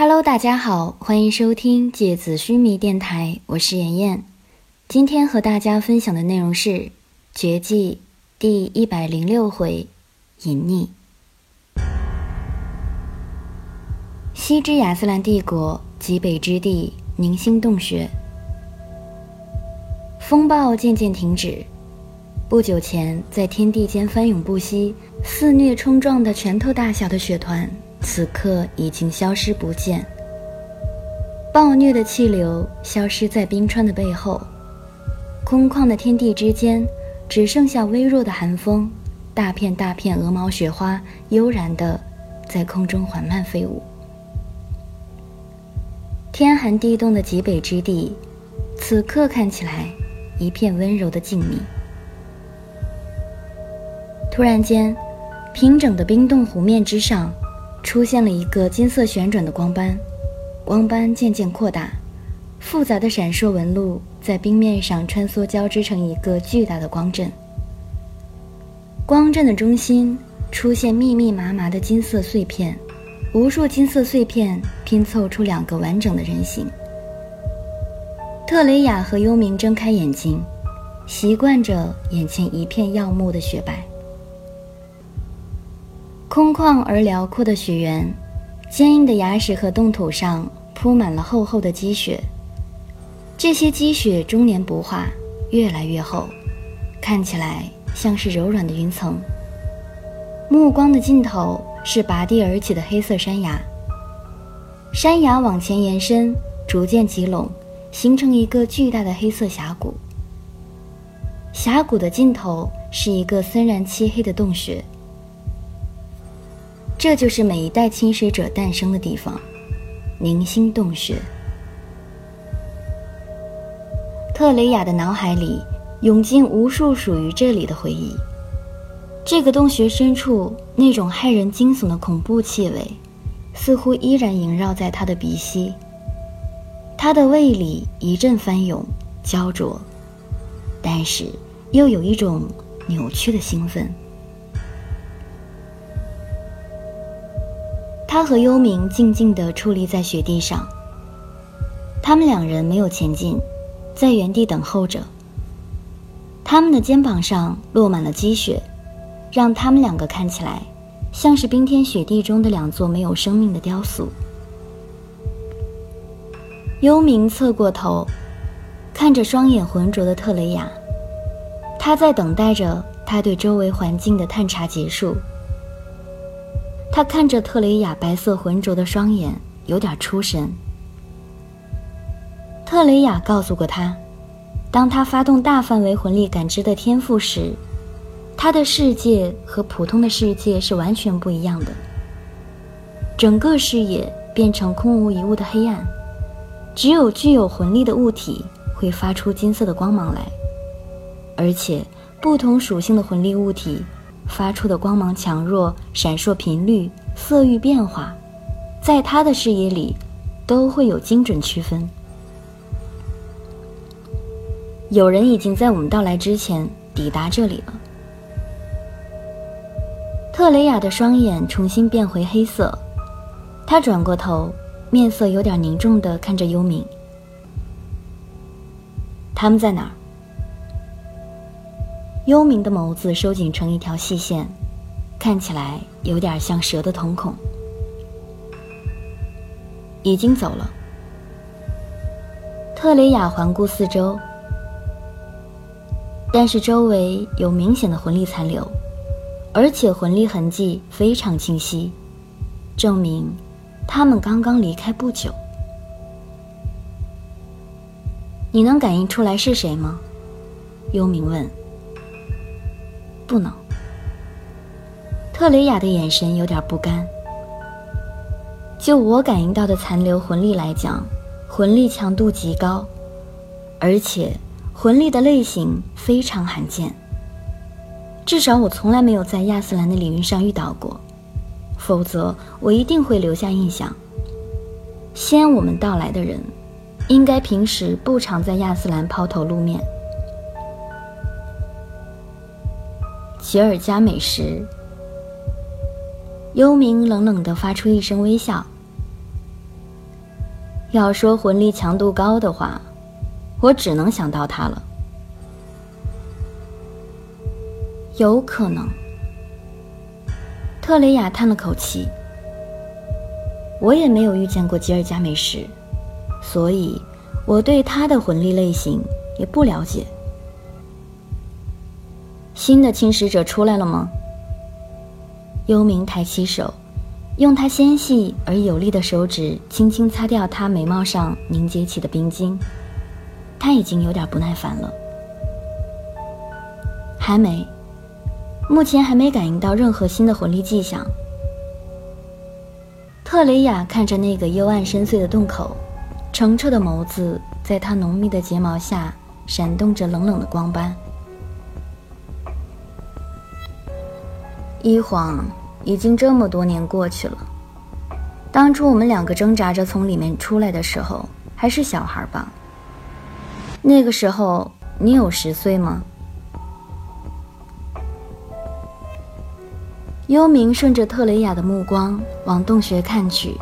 Hello，大家好，欢迎收听芥子须弥电台，我是妍妍。今天和大家分享的内容是《绝技》第一百零六回《隐匿》。西之亚斯兰帝国极北之地凝星洞穴，风暴渐渐停止。不久前在天地间翻涌不息、肆虐冲撞的拳头大小的雪团。此刻已经消失不见。暴虐的气流消失在冰川的背后，空旷的天地之间，只剩下微弱的寒风。大片大片鹅毛雪花悠然地在空中缓慢飞舞。天寒地冻的极北之地，此刻看起来一片温柔的静谧。突然间，平整的冰冻湖面之上。出现了一个金色旋转的光斑，光斑渐渐扩大，复杂的闪烁纹路在冰面上穿梭交织成一个巨大的光阵。光阵的中心出现密密麻麻的金色碎片，无数金色碎片拼凑出两个完整的人形。特雷雅和幽冥睁开眼睛，习惯着眼前一片耀目的雪白。空旷而辽阔的雪原，坚硬的崖石和冻土上铺满了厚厚的积雪。这些积雪终年不化，越来越厚，看起来像是柔软的云层。目光的尽头是拔地而起的黑色山崖，山崖往前延伸，逐渐集拢，形成一个巨大的黑色峡谷。峡谷的尽头是一个森然漆黑的洞穴。这就是每一代侵蚀者诞生的地方——凝星洞穴。特雷雅的脑海里涌进无数属于这里的回忆。这个洞穴深处那种骇人惊悚的恐怖气味，似乎依然萦绕在他的鼻息。他的胃里一阵翻涌、焦灼，但是又有一种扭曲的兴奋。他和幽冥静静地矗立在雪地上。他们两人没有前进，在原地等候着。他们的肩膀上落满了积雪，让他们两个看起来像是冰天雪地中的两座没有生命的雕塑。幽冥侧过头，看着双眼浑浊的特雷雅，他在等待着他对周围环境的探查结束。他看着特雷雅白色浑浊的双眼，有点出神。特雷雅告诉过他，当他发动大范围魂力感知的天赋时，他的世界和普通的世界是完全不一样的。整个视野变成空无一物的黑暗，只有具有魂力的物体会发出金色的光芒来，而且不同属性的魂力物体。发出的光芒强弱、闪烁频率、色域变化，在他的视野里都会有精准区分。有人已经在我们到来之前抵达这里了。特雷雅的双眼重新变回黑色，他转过头，面色有点凝重的看着幽冥。他们在哪儿？幽冥的眸子收紧成一条细线，看起来有点像蛇的瞳孔。已经走了。特雷雅环顾四周，但是周围有明显的魂力残留，而且魂力痕迹非常清晰，证明他们刚刚离开不久。你能感应出来是谁吗？幽冥问。不能。特雷雅的眼神有点不甘。就我感应到的残留魂力来讲，魂力强度极高，而且魂力的类型非常罕见。至少我从来没有在亚斯兰的领域上遇到过，否则我一定会留下印象。先我们到来的人，应该平时不常在亚斯兰抛头露面。吉尔加美什，幽冥冷冷地发出一声微笑。要说魂力强度高的话，我只能想到他了。有可能。特雷雅叹了口气。我也没有遇见过吉尔加美什，所以我对他的魂力类型也不了解。新的侵蚀者出来了吗？幽冥抬起手，用他纤细而有力的手指轻轻擦掉他眉毛上凝结起的冰晶。他已经有点不耐烦了。还没，目前还没感应到任何新的魂力迹象。特雷雅看着那个幽暗深邃的洞口，澄澈的眸子在她浓密的睫毛下闪动着冷冷的光斑。一晃，已经这么多年过去了。当初我们两个挣扎着从里面出来的时候，还是小孩吧？那个时候你有十岁吗？幽冥顺着特雷雅的目光往洞穴看去，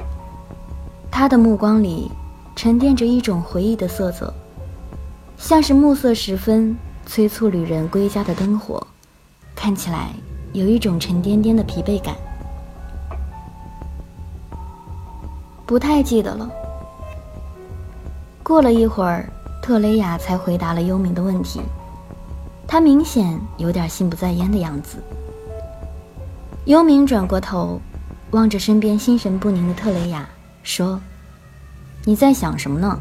他的目光里沉淀着一种回忆的色泽，像是暮色时分催促旅人归家的灯火，看起来。有一种沉甸甸的疲惫感，不太记得了。过了一会儿，特雷雅才回答了幽冥的问题，他明显有点心不在焉的样子。幽冥转过头，望着身边心神不宁的特雷雅，说：“你在想什么呢？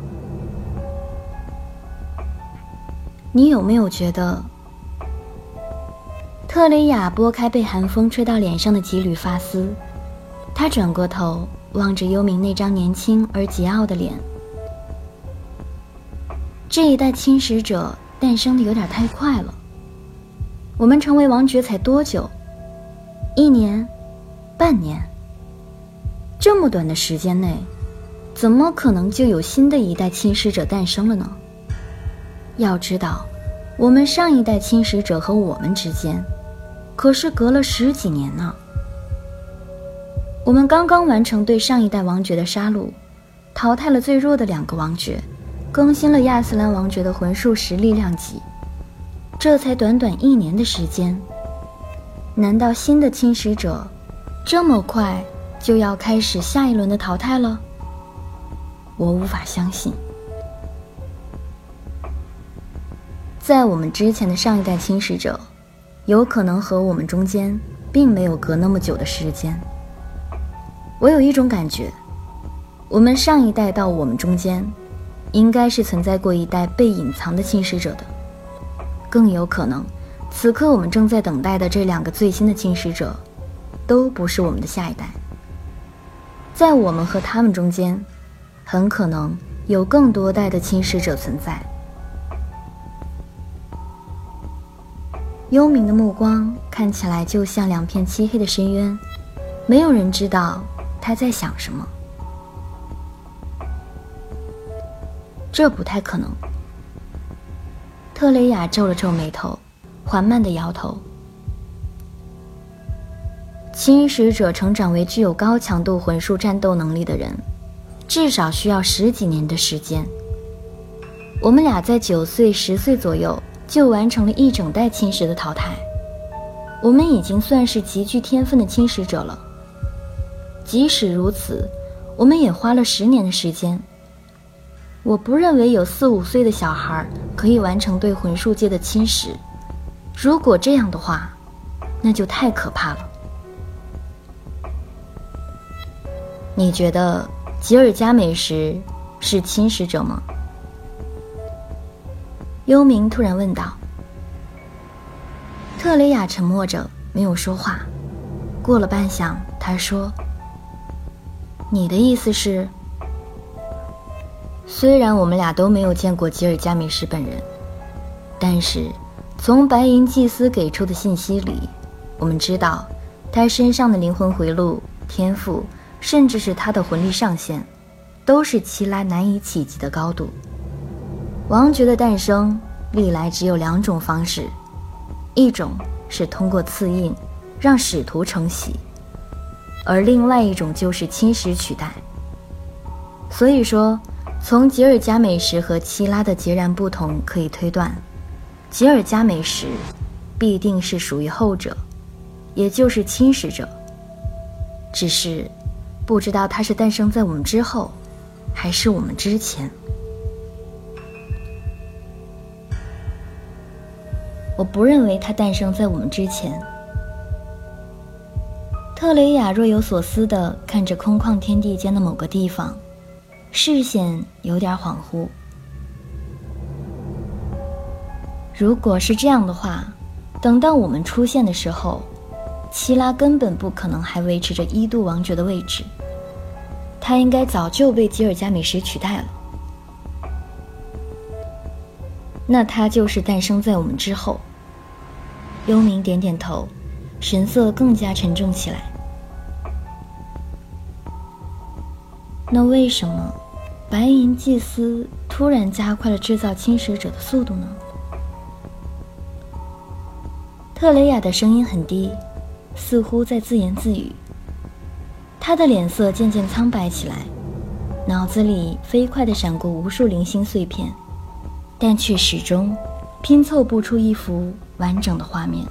你有没有觉得？”特雷雅拨开被寒风吹到脸上的几缕发丝，她转过头望着幽冥那张年轻而桀骜的脸。这一代侵蚀者诞生的有点太快了。我们成为王爵才多久？一年？半年？这么短的时间内，怎么可能就有新的一代侵蚀者诞生了呢？要知道，我们上一代侵蚀者和我们之间。可是隔了十几年呢。我们刚刚完成对上一代王爵的杀戮，淘汰了最弱的两个王爵，更新了亚斯兰王爵的魂术实力量级。这才短短一年的时间，难道新的侵蚀者这么快就要开始下一轮的淘汰了？我无法相信。在我们之前的上一代侵蚀者。有可能和我们中间并没有隔那么久的时间。我有一种感觉，我们上一代到我们中间，应该是存在过一代被隐藏的侵蚀者的。更有可能，此刻我们正在等待的这两个最新的侵蚀者，都不是我们的下一代。在我们和他们中间，很可能有更多代的侵蚀者存在。幽冥的目光看起来就像两片漆黑的深渊，没有人知道他在想什么。这不太可能。特雷雅皱了皱眉头，缓慢的摇头。侵蚀者成长为具有高强度魂术战斗能力的人，至少需要十几年的时间。我们俩在九岁、十岁左右。就完成了一整代侵蚀的淘汰，我们已经算是极具天分的侵蚀者了。即使如此，我们也花了十年的时间。我不认为有四五岁的小孩可以完成对魂术界的侵蚀。如果这样的话，那就太可怕了。你觉得吉尔加美什是侵蚀者吗？幽冥突然问道。特雷雅沉默着，没有说话。过了半晌，他说：“你的意思是，虽然我们俩都没有见过吉尔加美什本人，但是从白银祭司给出的信息里，我们知道他身上的灵魂回路、天赋，甚至是他的魂力上限，都是奇拉难以企及的高度。”王爵的诞生历来只有两种方式，一种是通过赐印，让使徒承袭，而另外一种就是侵蚀取代。所以说，从吉尔加美什和希拉的截然不同可以推断，吉尔加美什必定是属于后者，也就是侵蚀者。只是不知道他是诞生在我们之后，还是我们之前。我不认为他诞生在我们之前。特雷雅若有所思地看着空旷天地间的某个地方，视线有点恍惚。如果是这样的话，等到我们出现的时候，希拉根本不可能还维持着一度王爵的位置，他应该早就被吉尔加美什取代了。那他就是诞生在我们之后。幽冥点点头，神色更加沉重起来。那为什么白银祭司突然加快了制造侵蚀者的速度呢？特雷雅的声音很低，似乎在自言自语。他的脸色渐渐苍白起来，脑子里飞快地闪过无数零星碎片，但却始终拼凑不出一幅。完整的画面，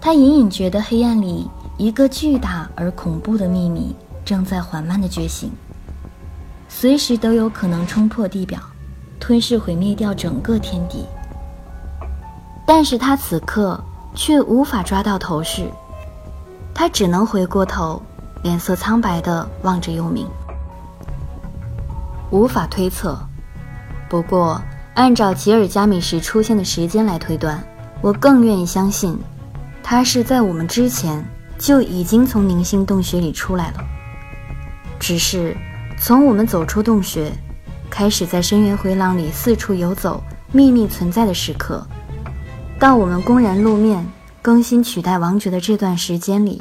他隐隐觉得黑暗里一个巨大而恐怖的秘密正在缓慢的觉醒，随时都有可能冲破地表，吞噬毁灭掉整个天地。但是他此刻却无法抓到头绪，他只能回过头，脸色苍白的望着幽冥，无法推测。不过。按照吉尔加美什出现的时间来推断，我更愿意相信，他是在我们之前就已经从凝星洞穴里出来了。只是从我们走出洞穴，开始在深渊回廊里四处游走、秘密存在的时刻，到我们公然露面、更新取代王爵的这段时间里，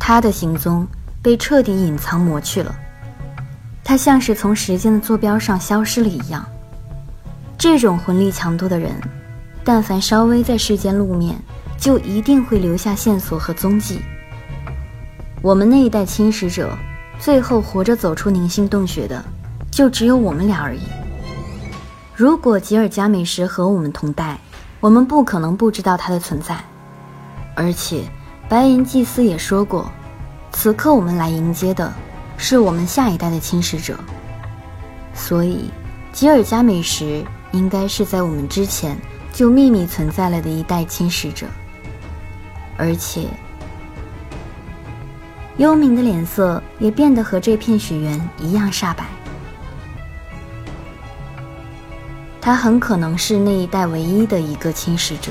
他的行踪被彻底隐藏抹去了。他像是从时间的坐标上消失了一样。这种魂力强度的人，但凡稍微在世间露面，就一定会留下线索和踪迹。我们那一代侵蚀者，最后活着走出凝星洞穴的，就只有我们俩而已。如果吉尔加美什和我们同代，我们不可能不知道他的存在。而且，白银祭司也说过，此刻我们来迎接的，是我们下一代的侵蚀者。所以，吉尔加美什。应该是在我们之前就秘密存在了的一代侵蚀者，而且幽冥的脸色也变得和这片雪原一样煞白。他很可能是那一代唯一的一个侵蚀者。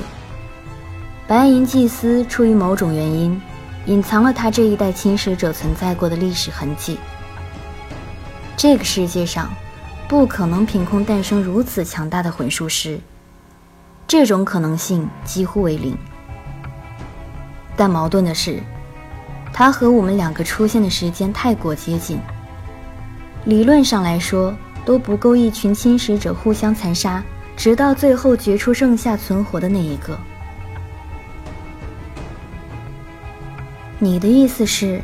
白银祭司出于某种原因，隐藏了他这一代侵蚀者存在过的历史痕迹。这个世界上。不可能凭空诞生如此强大的魂术师，这种可能性几乎为零。但矛盾的是，他和我们两个出现的时间太过接近，理论上来说都不够一群侵蚀者互相残杀，直到最后决出剩下存活的那一个。你的意思是？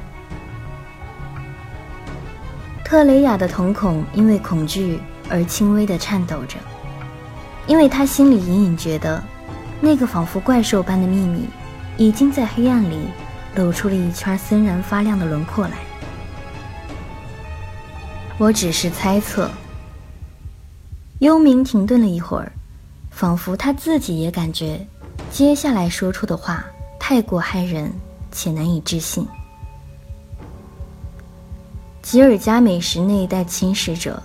特雷雅的瞳孔因为恐惧而轻微的颤抖着，因为他心里隐隐觉得，那个仿佛怪兽般的秘密，已经在黑暗里露出了一圈森然发亮的轮廓来。我只是猜测。幽冥停顿了一会儿，仿佛他自己也感觉，接下来说出的话太过骇人且难以置信。吉尔加美什那一代侵蚀者，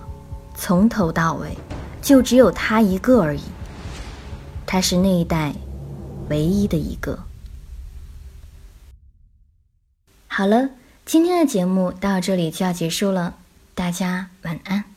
从头到尾就只有他一个而已。他是那一代唯一的一个。好了，今天的节目到这里就要结束了，大家晚安。